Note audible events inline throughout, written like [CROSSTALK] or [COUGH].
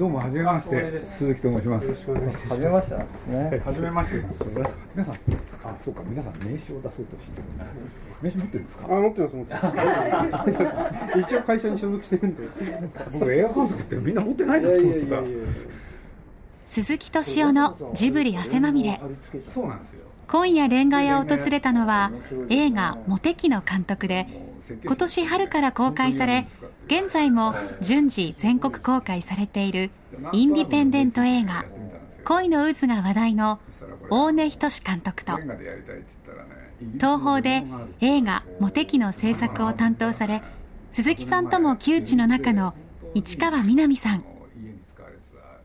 どうもはじめまして鈴木と申します。よろしくお願いします。初めまして。なんですね。はじめまして。皆さん皆さんあそうか皆さん名刺を出そうとしてる名刺持ってるんですか？あ持ってます持ってます。[LAUGHS] 一応会社に所属してるんで。僕映画監督ってみんな持ってないと思ってた。鈴木敏夫のジブリ汗まみれ。そうなんですよ。今夜レンガ屋を訪れたのは映画「モテキ」の監督で今年春から公開され現在も順次全国公開されているインディペンデント映画「恋の渦」が話題の大根仁監督と東宝で映画「モテキ」の制作を担当され鈴木さんとも旧知の中の市川みなみさん。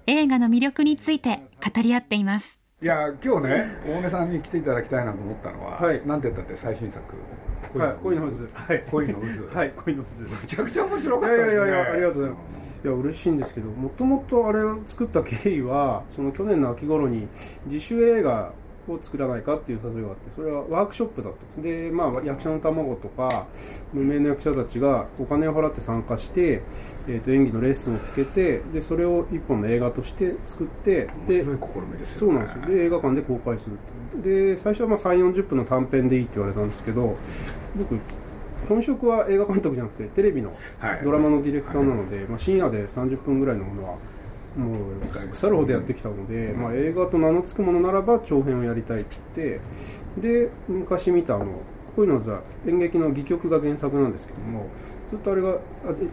映画の魅力について語り合っています。いや今日ね大根さんに来ていただきたいなと思ったのは、はい。なんて言ったって最新作。はい恋の渦。はい。恋の渦。[LAUGHS] はい恋の渦。めちゃくちゃ面白いかったですねやいやいやありがとうございます。いや嬉しいんですけどもともとあれを作った経緯はその去年の秋頃に自主映画を作らないかっていう誘いがあってそれはワークショップだったんですでまあ役者の卵とか無名の役者たちがお金を払って参加して、えー、と演技のレッスンをつけてでそれを一本の映画として作ってで面白い試みですそうなんですよ。で映画館で公開するっていう。で最初はまあ3 4 0分の短編でいいって言われたんですけど僕本職は映画監督じゃなくてテレビのはい。ドラマのディレクターなので、まあ、深夜で30分ぐらいのものはもう腐るほどやってきたので、まあ、映画と名の付くものならば長編をやりたいって。言ってで昔見たあのこういうのは演劇の戯曲が原作なんですけどもずっとあれがあ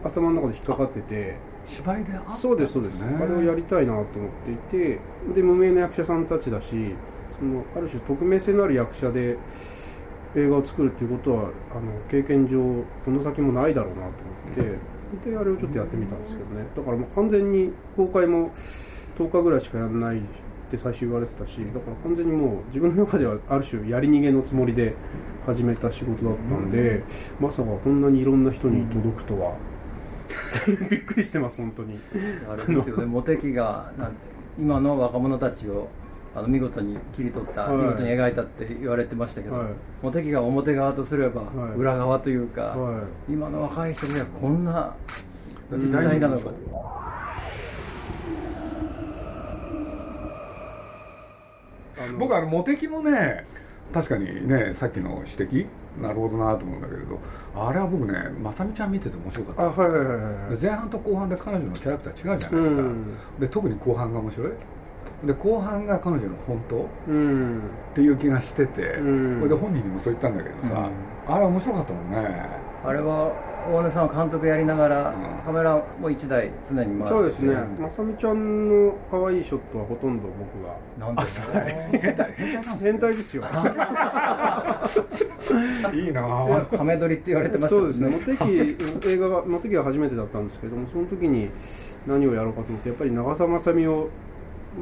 頭の中で引っかかってて。芝居であったんそうですそうです、ねあれをやりたいなと思っていてで無名な役者さんたちだしそのある種匿名性のある役者で映画を作るっていうことはあの経験上この先もないだろうなと思ってであれをちょっとやってみたんですけどね。だからもう完全に公開も10日ぐらいしかやらないって最初言われてたしだから完全にもう自分の中ではある種やり逃げのつもりで始めた仕事だったんで、まさかこんなにいろんな人に届くとは、[LAUGHS] びっくりしてます本当に。あれですよね、モテキが今の若者たちをあの見事に切り取った、はい。見事に描いたって言われてましたけど、はい。モテキが表側とすれば、はい。裏側というか、は今の若い人にはこんな実態なのかと。僕あのモテキもね確かにねさっきの指摘なるほどなと思うんだけれどあれは僕ねまさみちゃん見てて面白かった。あはいはいはいはいで前半と後半で彼女のキャラクター違うじゃないですか、うん。で特に後半が面白いで後半が彼女の本当？っうん。ていう気がしてて、うん。これで本人にもそう言ったんだけどさ、あれ面白かったもんね。あれは大根さんは監督やりながら、うん。カメラも1台常に回してそうですね。まさみちゃんの可愛いショットはほとんど僕が。なんで変態変態変態ですよ。[LAUGHS] いいなぁ。ハメ撮りって言われてましたそうですね。モテキ映画がモテキが初めてだったんですけどもその時に何をやろうかと思ってやっぱり長澤まさみを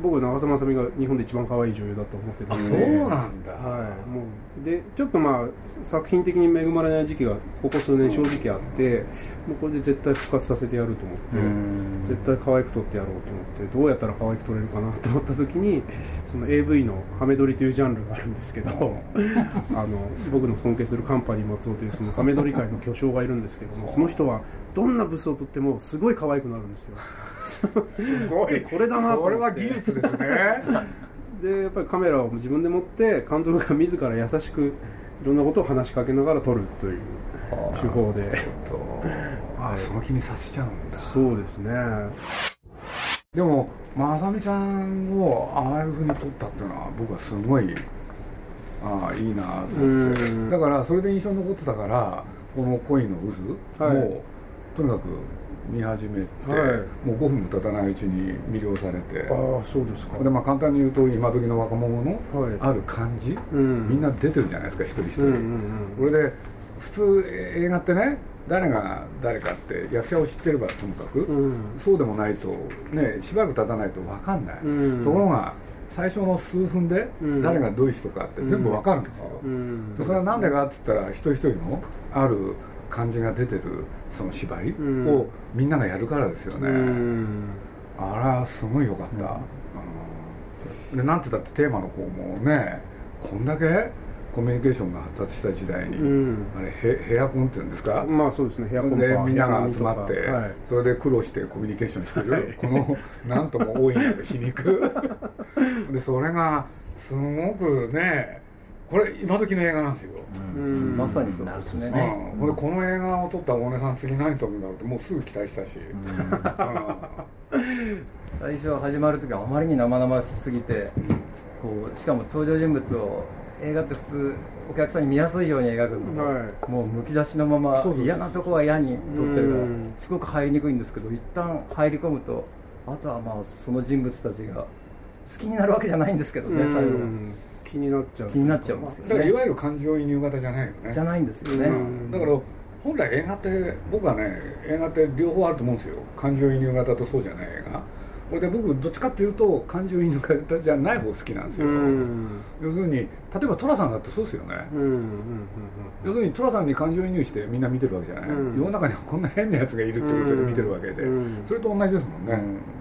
僕長澤まさみが日本で一番可愛い女優だと思ってたあんで。そうなんだ、はい、もうでちょっとまあ作品的に恵まれない時期がここ数年正直あってもうこれで絶対復活させてやると思ってうん。絶対可愛く撮ってやろうと思ってどうやったら可愛く撮れるかなと思った時にその AV のハメ撮りというジャンルがあるんですけど [LAUGHS] あの僕の尊敬するカンパニー松尾というそのハメ撮り界の巨匠がいるんですけどもその人はどんなブスを撮ってもすごい可愛くなるんですよ。すごい。[LAUGHS] これだなと思って。それは技術ですね。[LAUGHS] でやっぱりカメラを自分で持って監督が自ら優しくいろんなことを話しかけながら撮るという手法で。とあその気にさせちゃうんだ。そうですね。でもまさみちゃんをああいうふうに撮ったっていうのは僕はすごいああいいなと思って。うん。だからそれで印象に残ってたからこの恋の渦はい。もとにかく見始めて、はい。もう5分も経たないうちに魅了されてああそうですか。でまあ簡単に言うと今時の若者のはい。ある感じ、うん。みんな出てるじゃないですか一人一人、うんうんうん。これで普通映画ってね誰が誰かって役者を知ってればともかく、うん。そうでもないとねしばらく経たないと分かんない、うん。ところが最初の数分でうん。誰がどういう人かって全部分かるんですよ、うん。それはなんでかっつったら一人一人のある感じが出てるその芝居うん。をみんながやるからですよね、うん。あらすごいよかった、うん。でなんてだってテーマの方もねこんだけコミュニケーションが発達した時代に、うん。あれヘヘアコンっていうんですか、まあそうですね部屋コンパでみんなが集まって、はい。それで苦労してコミュニケーションしてる、はい。このなんとも大いなる皮肉。[LAUGHS] でそれがすごくねこれ今時の映画なんですよ、うん。まさにそうですね。うん、ほんでこの映画を撮った大根さん次何撮るんだろうってもうすぐ期待したし、最初始まる時はあまりに生々しすぎてこうしかも登場人物を映画って普通お客さんに見やすいように描くの。で、はい。もうむき出しのままそうそうそう嫌なとこは嫌に撮ってるからうん。すごく入りにくいんですけど一旦入り込むとあとはまあその人物たちが好きになるわけじゃないんですけどね最後。うん気になっちゃう。気になっちゃうんですよだからいねわゆる感情移入型じゃないよね。じゃないんですよね、うん。だから本来映画って僕はね映画って両方あると思うんですよ。感情移入型とそうじゃない映画これで僕どっちかっていうと感情移入型じゃない方好きなんですうよ、ん。要するに例えば寅さんだってそうですよね、うんうんうん要するに寅さんに感情移入してみんな見てるわけじゃない、うん。世の中にはこんな変なやつがいるってことで見てるわけで、うんそれと同じですもんね、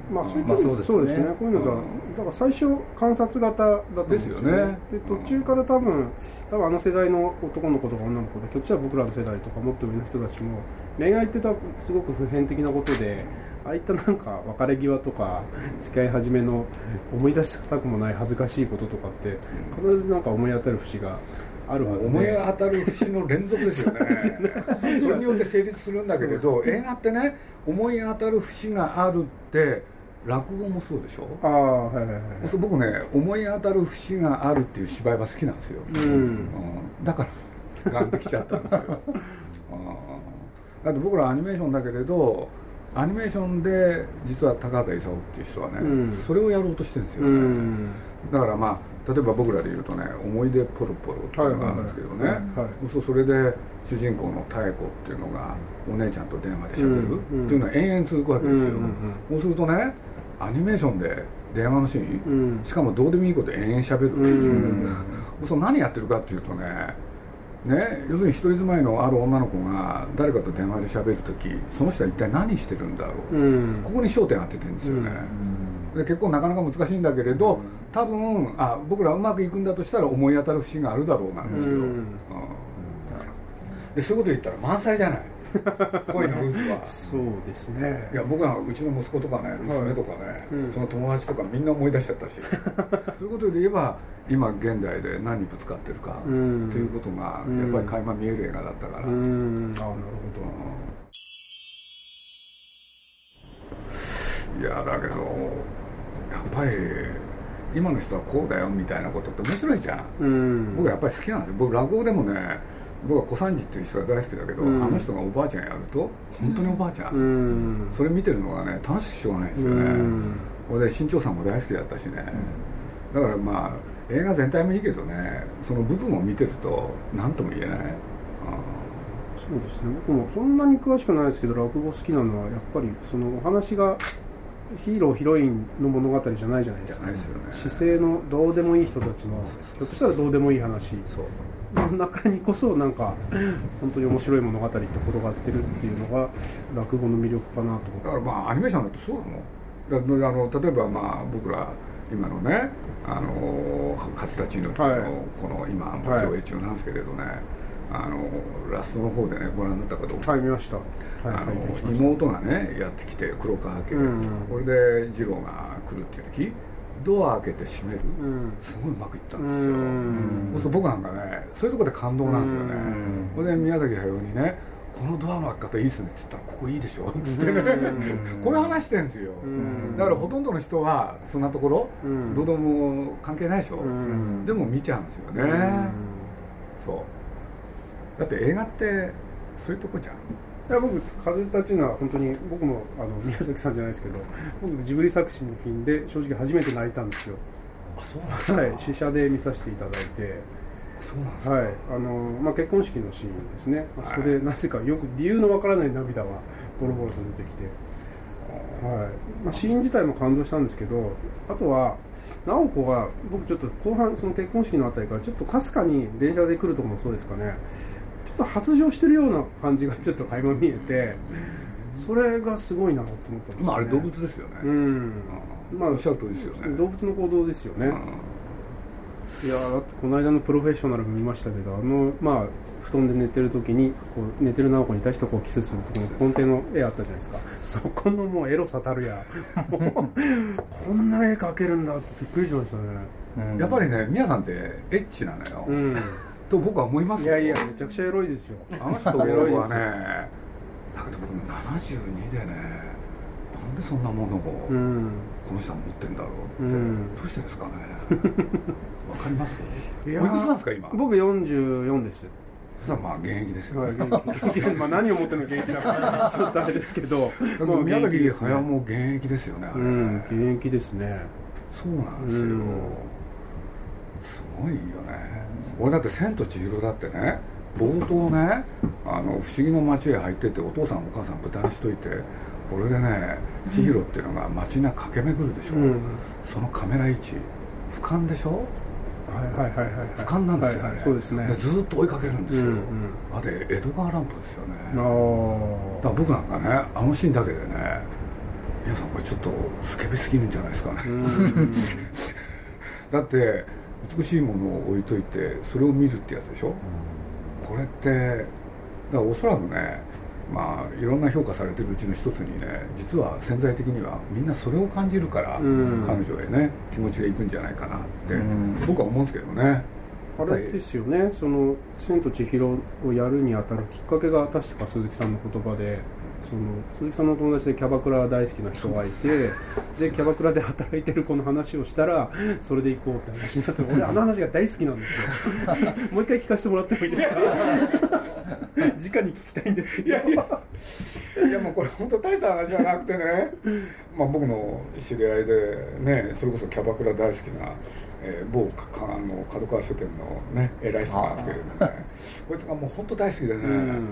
うん。まあそういうまあそうですね。こういうのがだから最初観察型だったんですよね。ね。で途中から多分多分あの世代の男の子とか女の子でひょっとしたら僕らの世代とかもっと上の人たちも恋愛って多分すごく普遍的なことでああいったなんか別れ際とか付き合い始めの思い出したくもない恥ずかしいこととかって必ずなんか思い当たる節があるはずで。思い当たる節の連続ですよね。[LAUGHS] それによって成立するんだけれど映画ってね思い当たる節があるって落語もそうでしょ？ああはいはいはい僕ね思い当たる節があるっていう芝居は好きなんですよ、うん。うん。だからガンってきちゃったんですよ。[LAUGHS] うん。だって僕らアニメーションだけれどアニメーションで実は高畑勲っていう人はね、うん。それをやろうとしてるんですようね、ん。だからまあ例えば僕らで言うとね「思い出ポロポロ」っていうのがあるんですけどね、はいはいそうそれで主人公の妙子っていうのがお姉ちゃんと電話でしゃべるうんっていうのは延々続くわけですよ、そうするとねアニメーションで電話のシーン、うん。しかもどうでもいいこと延々しゃべるっていう、うん。そう何やってるかっていうとねね要するに一人住まいのある女の子が誰かと電話でしゃべるときその人は一体何してるんだろう、うん。ここに焦点当ててるんですよね、で結構なかなか難しいんだけれど多分あ僕らうまくいくんだとしたら思い当たる節があるだろうなんですよ、うん。うん。でそういうこと言ったら満載じゃない [LAUGHS] 恋の渦は。そうですね。いや僕はうちの息子とかね娘とかね、うん。その友達とかみんな思い出しちゃったし。[LAUGHS] ということで言えば今現代で何にぶつかってるか、うん。ということがうん。やっぱり垣間見える映画だったから、うん。ああなるいやだけどやっぱり今の人はこうだよみたいなことって面白いじゃん、ん。僕はやっぱり好きなんですよ。僕落語でもね僕は小三治っていう人が大好きだけど、うん。あの人がおばあちゃんやると本当におばあちゃん、うん。それ見てるのがね楽しくしょうがないんですよね、うん。俺で新潮さんも大好きだったしね、だからまあ映画全体もいいけどねその部分を見てると何とも言えない、そうですね。僕もそんなに詳しくないですけど落語好きなのはやっぱりそのお話がヒーローヒロインの物語じゃないじゃないですか。ね姿勢のどうでもいい人たちのひょっとしたらどうでもいい話そうの中にこそなんか本当に面白い物語って転がってるっていうのが落語の魅力かなと思って。だからまあアニメーションだとそうなの？だあの例えばまあ僕ら今のねあの勝田千乃っていうの、はい。この今もう上映中なんですけれどね、あのラストの方でねご覧になったかどうか、はい見ました。はいあの妹がねやってきて黒川家、うんこれで次郎が来るっていう時ドア開けて閉める、うん。すごいうまくいったんですよ、うん。そうすると僕なんかねそういうところで感動なんですよね、うん。これで宮崎駿にねこのドアの開き方いいっすねって言ったらここいいでしょっつって。ね、うん。こういう話してるんですよ、うん。だからほとんどの人はそんなところ、うん。どうでも関係ないでしょ、うん。でも見ちゃうんですよね、うん。そう。だって映画ってそういうとこじゃんいや僕風立ちぬは本当に僕もあの宮崎さんじゃないですけど僕もジブリ作品で正直初めて泣いたんですよ。あそうなんですか、はい試写で見させていただいて。そうなんですか、はいあのまあ、結婚式のシーンですね。あそこでなぜかよく理由のわからない涙がボロボロと出てきて、はい。まあ、シーン自体も感動したんですけどあとは直子が僕ちょっと後半その結婚式のあたりからちょっとかすかに電車で来るとこもそうですかねと発情してるような感じがちょっと垣間見えてそれがすごいなと思ったんですよ、ね、まああれ動物ですよね、うん。うん。まあおっしゃる通りですよね。動物の行動ですよね、うん。いやだってこの間のプロフェッショナルも見ましたけどあのまあ布団で寝てる時にこう寝てる直子に対してこうキスするこの根底の絵あったじゃないですか。そこのもうエロさたるや。こんな絵描けるんだってびっくりしましたね。うん。やっぱりね宮さんってエッチなのよ、うんと僕は思いますよ。いやいやめちゃくちゃエロいですよ。[LAUGHS] あの人はねエロいですよ。だけど僕72でねなんでそんなものをうん。この人は持ってんだろうって、うん。どうしてですかね。[LAUGHS] わかります？おいくつなんですか今？僕44です。それはまあ現役ですよ。はい。ね、まあ何を持ってるの元気だか [LAUGHS] ちょっとあれですけど。宮崎駿も現役ですよねあれ、うん現役ですね。そうなんですよ、うん。すごいよね俺だって「千と千尋」だってね冒頭ねあの不思議の街へ入ってってお父さんお母さん豚にしといてこれでね千尋っていうのが街中駆け巡るでしょ、うん。そのカメラ位置俯瞰でしょ。はいはいはいはい俯瞰なんですよね、はいはいそうですね。でずーっと追いかけるんですよ、うんうん。あれ江戸川乱歩ですよね。あだから僕なんかねあのシーンだけでね皆さんこれちょっとスケベすぎるんじゃないですかね、[LAUGHS] だって美しいものを置いといてそれを見るってやつでしょ、これってだからおそらくねまあいろんな評価されてるうちの一つにね実は潜在的にはみんなそれを感じるから、うん。彼女へね気持ちがいくんじゃないかなって、うん。僕は思うんですけどね。あれですよね、その「千と千尋」をやるにあたるきっかけが確か鈴木さんの言葉でその鈴木さんのお友達でキャバクラ大好きな人がいて [LAUGHS] でキャバクラで働いてる子の話をしたらそれで行こうって話になって [LAUGHS] 俺あの話が大好きなんですよ。[LAUGHS] もう一回聞かせてもらってもいいですか？直に聞きたいんですけど。いやいや。いやもうこれ本当大した話じゃなくてね、まあ、僕の知り合いでねそれこそキャバクラ大好きな、えー某かかあの角川書店のね偉い人なんですけれどもね。こいつがもう本当大好きでね、うん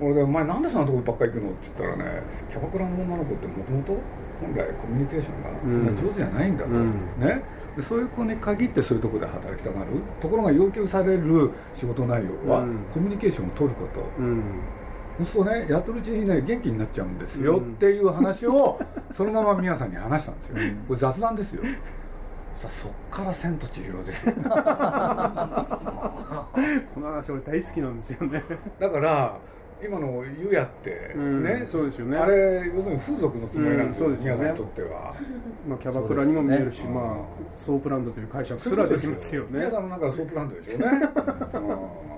俺で「お前なんでそんなとこばっか行くの?」って言ったらねキャバクラの女の子ってもともと本来コミュニケーションがそんな上手じゃないんだと、うんね。でそういう子に限ってそういうところで働きたがる。ところが要求される仕事内容は、うんコミュニケーションを取ること、うんそうするとねやってるうちにね元気になっちゃうんですよ、うんっていう話をそのまま皆さんに話したんですよ。これ雑談ですよ。さあそっから「千と千尋」ですよ。[LAUGHS] この話俺大好きなんですよね。だから今の「ゆや」ってうんね、そうですよね。あれ要するに風俗のつもりなんですよ,、うんそうですよね。皆さんにとっては。まあ、キャバクラにも見えるし、まあ、ソープランドという解釈すらできますよね。皆さんの中でソープランドでしょうね、[LAUGHS] うん。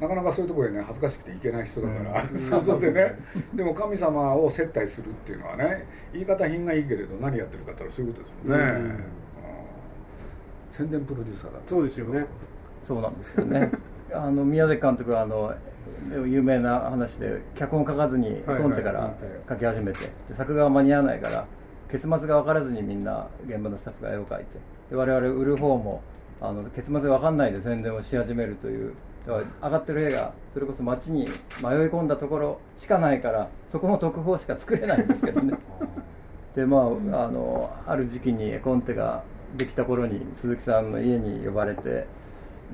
なかなかそういうところへね恥ずかしくて行けない人だから、想像でねでも神様を接待するっていうのはね言い方品がいいけれど何やってるかってそういうことですもんね、うん。うん。宣伝プロデューサーだそうですよね。そうなんですよね [LAUGHS] あの宮崎監督はあの有名な話で脚本書かずに絵コンテから書き始めて、で作画が間に合わないから結末が分からずにみんな現場のスタッフが絵を描いてで我々売る方もあの結末が分かんないで宣伝をし始めるというだから上がってる絵がそれこそ街に迷い込んだところしかないからそこも特報しか作れないんですけどね。[LAUGHS] でまああのある時期に絵コンテができた頃に鈴木さんの家に呼ばれて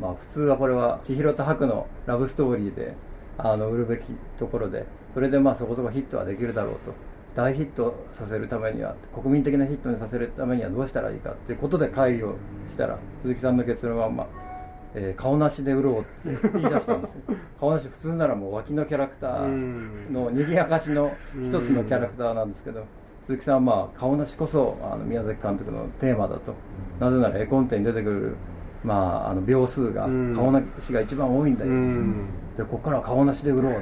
まあ普通はこれは千尋と白のラブストーリーであの売るべきところでそれでまあそこそこヒットはできるだろうと。大ヒットさせるためには国民的なヒットにさせるためにはどうしたらいいかということで会議をしたら鈴木さんの結論は、まあえー顔なしで売ろうって言い出したんですよ。[LAUGHS] 顔なし普通ならもう脇のキャラクターの賑やかしの一つのキャラクターなんですけど鈴木さんはまあ顔なしこそあの宮崎監督のテーマだと。なぜなら絵コンテに出てくる、まあ、あの秒数がうん。顔なしが一番多いんだよ、うん。でここからは顔なしで売ろう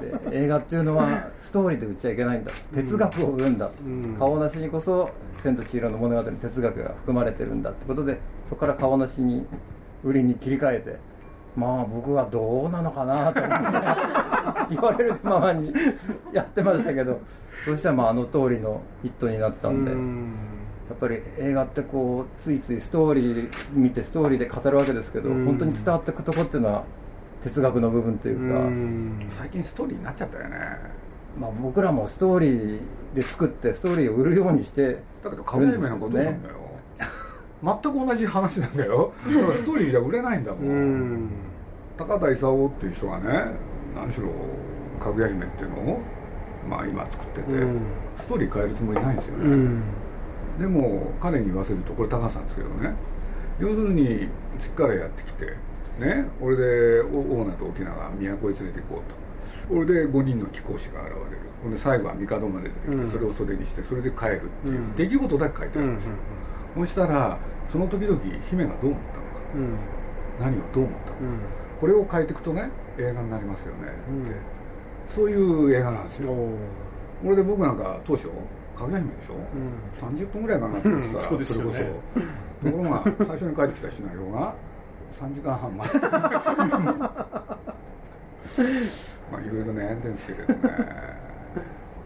で [LAUGHS] 映画っていうのはストーリーで売っちゃいけないんだ。哲学を売るんだ、うん。顔なしにこそ「千と千尋の物語」に哲学が含まれてるんだってことでそこから顔なしに売りに切り替えてまあ僕はどうなのかなと思って言われるままにやってましたけどそしたらまああの通りのヒットになったんで。やっぱり映画ってこうついついストーリー見てストーリーで語るわけですけど、うん。本当に伝わっていくとこっていうのは哲学の部分というか、うん。最近ストーリーになっちゃったよね。まあ、僕らもストーリーで作ってストーリーを売るようにしてだけどかぐや姫なんかどうすんだよ、全く同じ話なんだよ。だからストーリーじゃ売れないんだもん、うん。高田勲っていう人がね何しろかぐや姫っていうのをまあ今作ってて、うん。ストーリー変えるつもりないんですよね、うんでも彼に言わせるとこれ高橋さんですけどね。要するにちっからやってきてね俺でオーナーと沖縄が都へ連れて行こうと。俺で5人の貴公子が現れる。ほんで最後は帝まで出てきて、うん。それを袖にしてそれで帰るっていう、うん。出来事だけ書いてあるんですよ、そしたらその時々姫がどう思ったのか。うん。何をどう思ったのか、うん。これを変えていくとね映画になりますよねって、うん。そういう映画なんですよ。おー。これで僕なんか当初かぐや姫でしょ、うん。30分ぐらいかなと思ってたら、うんそうですよね。それこそ。ところが最初に帰ってきたシナリオが3時間半待って。[LAUGHS] まあいろいろ悩んでるんですけれどね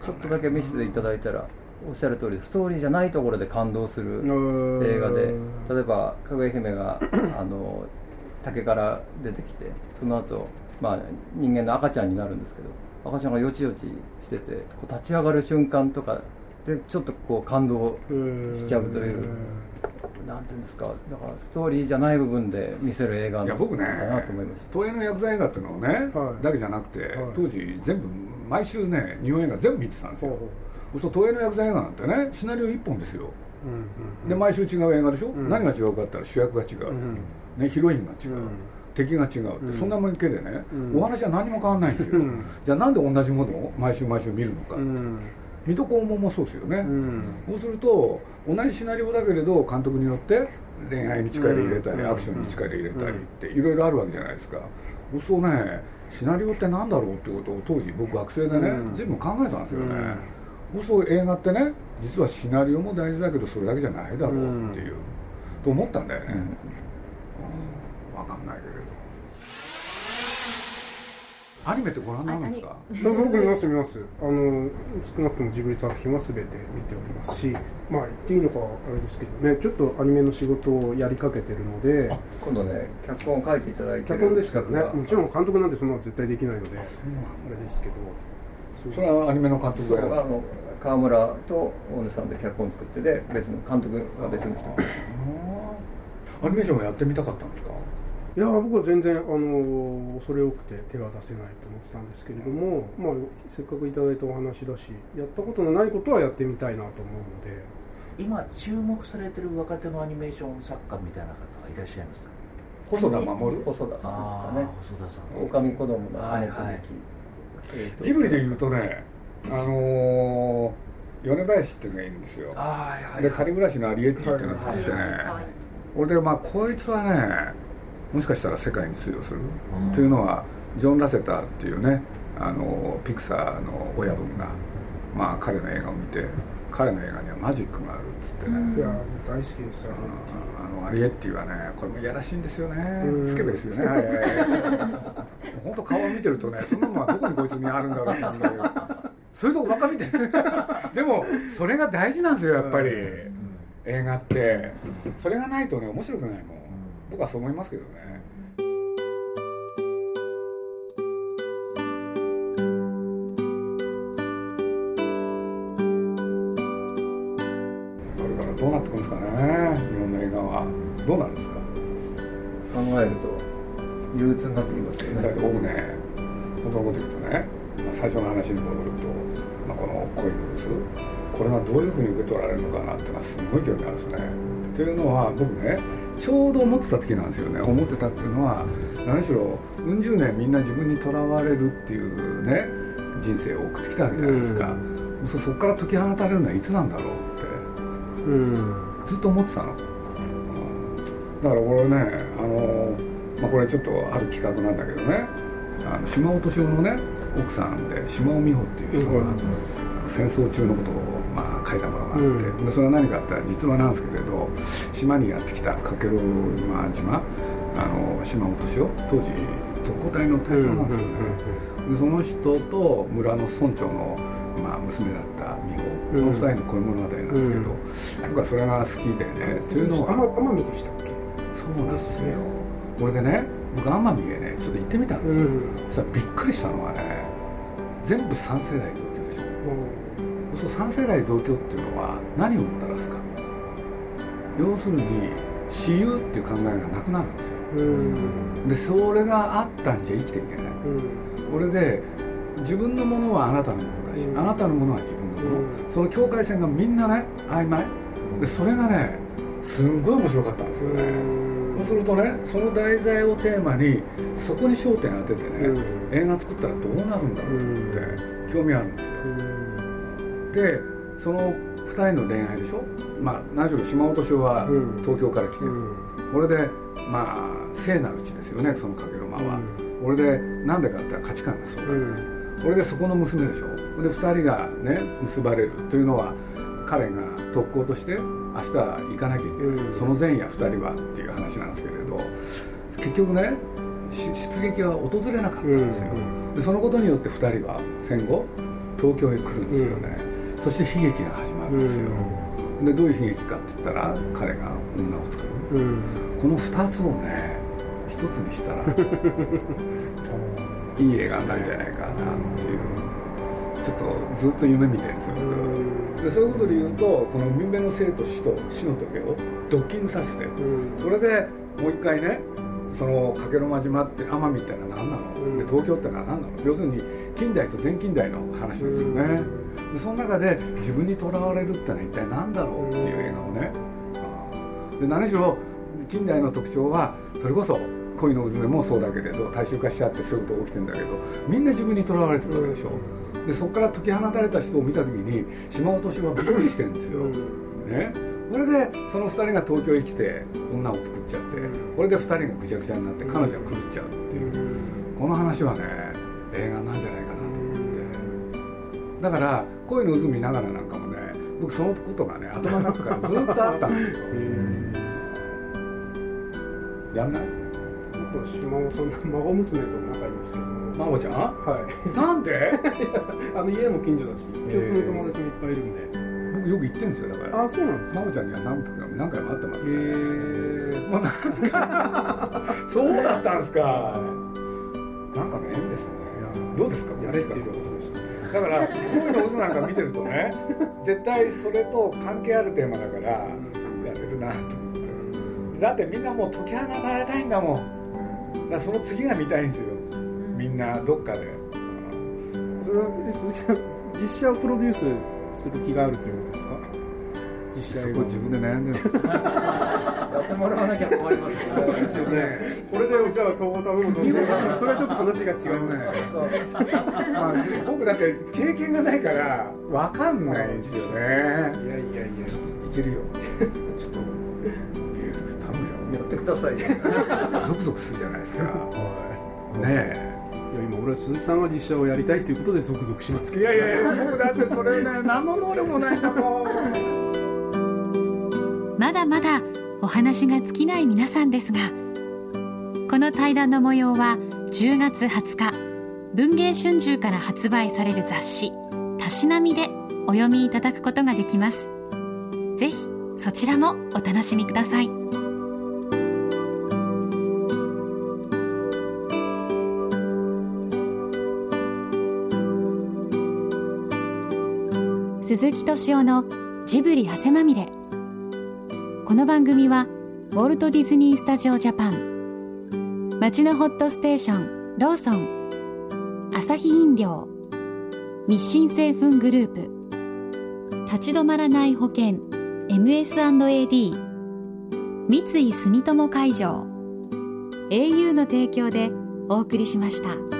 ちょっとだけ見せていただいたらおっしゃる通りストーリーじゃないところで感動する映画で例えばかぐや姫があの竹から出てきてその後、まあ人間の赤ちゃんになるんですけど赤ちゃんがよちよちしててこう立ち上がる瞬間とかでちょっとこう感動しちゃうというなんていうんですかだからストーリーじゃない部分で見せる映画いや僕ねだなと思います東映の薬剤映画っていうのをね、はい。だけじゃなくて、はい。当時全部毎週ね日本映画全部見てたんですよ。ほうほう。そう東映の薬剤映画なんてねシナリオ1本ですよ。うんうんで毎週違う映画でしょ、ん。何が違うかって言ったら主役が違う、うんね、ヒロインが違う、うん。敵が違うって、うん。そんなもんけでね、うん。お話は何も変わらないんですよ、うん。じゃあなんで同じものを毎週毎週見るのか、うん水戸黄門もそうですよね、うん。そうすると同じシナリオだけれど監督によって恋愛に力入れたり、うん。アクションに力入れたりっていろいろあるわけじゃないですか、そうするとねシナリオって何だろうってことを当時僕学生でね、うん。随分考えたんですよね、そうすると映画ってね実はシナリオも大事だけどそれだけじゃないだろうっていう、と思ったんだよね、うん。分かんないけれどアニメってご覧になるんですか？[LAUGHS] 僕見ます見ます。あの少なくともジブリ作品は全て見ておりますしまあ言っていいのかあれですけどねちょっっとアニメの仕事をやりかけてるので今度ね脚本を書いていただいて脚る本ですからね。もちろん監督なんてそんなの絶対できないのであれですけど。それはアニメの監督がはあの川村と大根さんで脚本作ってで別の監督は別の人。アニメーションはやってみたかったんですか？いや僕は全然あの恐れ多くて手が出せないと思ってたんですけれども、まあ、せっかくいただいたお話だしやったことのないことはやってみたいなと思うので。今注目されてる若手のアニメーション作家みたいな方がいらっしゃいますか？細田守細田さあんですかね。あ細田さん。狼子供のはいはい。姉と劇、えーとジブリで言うとねあのー、米林っていうのがいるんですよ。ああはいで仮暮らしのアリエッティっていうのを作ってね。俺でまあこいつはねもしかしたら世界に通用する、うん。っていうのはジョン・ラセターっていうねあのピクサーの親分がまあ彼の映画を見て彼の映画にはマジックがあるっつってね、いや大好きですよ。ねあのアリエッティはねこれもいやらしいんですよね。うん。スケベですよね。はいはいはい。本当顔を見てるとねそんなものはどこにこいつにあるんだろうって感じだけどそれとばっか見てる。[LAUGHS] でもそれが大事なんですよやっぱり、映画って。それがないとね面白くないもん僕はそう思いますけどね。これからどうなってくるんですかね日本の映画は。どうなるんですか？考えると憂鬱になってきますよね。僕ね本当のこと言うとね、まあ、最初の話に戻ると、まあ、この恋の渦これがどういうふうに受け取られるのかなってのはすごい興味あるんですね。というのは僕ねちょうど思ってた時なんですよね。思ってたっていうのは何しろうん十年みんな自分にとらわれるっていうね人生を送ってきたわけじゃないですか、そそこから解き放たれるのはいつなんだろうって。うん。ずっと思ってたの、うん。だから俺ねあの、まあ、これちょっとある企画なんだけどね。あの島尾敏夫のね奥さんで島尾美穂っていう人が、うん。戦争中のことを、まあ、書いたものがあって、うん。でそれは何かって言ったら実話なんですけれど島にやってきた加計呂島島あの島尾敏夫当時特攻隊の隊長なんですよね、でその人と村の村長の、まあ、娘だった美穂、うん。その二人の恋物語なんですけど、僕はそれが好きでねというのは奄奄美でしたっけ？そうなんですよ。これでね。僕奄美へねちょっと行ってみたんですよ、うん。そしたらびっくりしたのはね全部3世代同居でしょ。そう3世代同居っていうのは何をもたらすか。要するに私有っていう考えがなくなるんですよ。うん。でそれがあったんじゃ生きていけない。うん。これで自分のものはあなたのものだし、うん。あなたのものは自分のもの、うん。その境界線がみんなね曖昧。でそれがねすんごい面白かったんですよね。そうするとねその題材をテーマにそこに焦点当ててね、映画作ったらどうなるんだろうと思って興味あるんですよ、でその2人の恋愛でしょ？まあ何しろ島本署は東京から来てる、これでまあ聖なる地ですよねそのかけろまは、これでなんでかって価値観がそうだ。から、これでそこの娘でしょ？で2人がね結ばれるというのは彼が特攻として明日行かなきゃいけない、うん、その前夜2人はっていう話なんですけれど結局ね出撃は訪れなかったんですよ、でそのことによって2人は戦後東京へ来るんですよね、そして悲劇が始まるんですよ、でどういう悲劇かって言ったら彼が女を作る、この2つをね一つにしたら [LAUGHS] いい映画なんじゃないかなっていう。ちょっとずっと夢見てるんですよでそういうことで言うとこの海辺の生と死と死の時をドッキングさせてそれでもう一回ねその加計呂間島って奄美ってのは何なの、で東京ってのは何なの？要するに近代と前近代の話ですよね、でその中で自分にとらわれるってのは一体何だろうっていう映画をね、で何しろ近代の特徴はそれこそ恋の渦もそうだけれど大衆化しちゃってそういうことが起きてるんだけどみんな自分にとらわれてるわけでしょ、でそこから解き放たれた人を見た時に島落としはびっくりしてるんですよ、ね。それでその2人が東京へ来て女を作っちゃってこれで2人がぐちゃぐちゃになって彼女が狂っちゃうっていう。この話はねだから恋の渦見ながらなんかもね僕そのことがね頭の中からずっとあったんですよ。[LAUGHS] やんない？僕島尾さんの孫娘と仲いいんですけど。孫ちゃん？はい。なんで？[LAUGHS] あの家も近所だし共通の友達もいっぱいいるんで。僕よく行ってるんですよだから。あそうなんですか？真央ちゃんには何回も何回も会ってますね。もうなんか [LAUGHS] そうだったんですか。なんかの縁ですね。どうですかやれっていうことだから恋の渦なんか見てるとね絶対それと関係あるテーマだからやれるなと思って。だってみんなもう解き放たれたいんだもん。だその次が見たいんですよ。みんなどっかで。それはえ鈴木さん実写をプロデュースする気があるということですか？実写そこ自分で悩んでるやってもらわなきゃ困りますそうですよね。これでじゃあ東宝頼むぞそれはちょっと話が違いますね。まあ、僕だって経験がないから分かんないんですよね。いやいやいや。ちょっといけるよ。ちょっとビール頼むよ。やってくださいよゾクゾクするじゃないですかねえいや今俺は鈴木さんが実写をやりたいということでゾクゾクしますけどいやいやいや僕だってそれね何の能力もないんだもんまだまだお話が尽きない皆さんですがこの対談の模様は10月20日文藝春秋から発売される雑誌「たしなみ」でお読みいただくことができます。ぜひそちらもお楽しみください。鈴木敏夫のジブリ汗まみれ。この番組はウォルト・ディズニー・スタジオ・ジャパン。街のホットステーションローソン。アサヒ飲料。日清製粉グループ。立ち止まらない保険。MS&AD 三井住友海上。au の提供でお送りしました。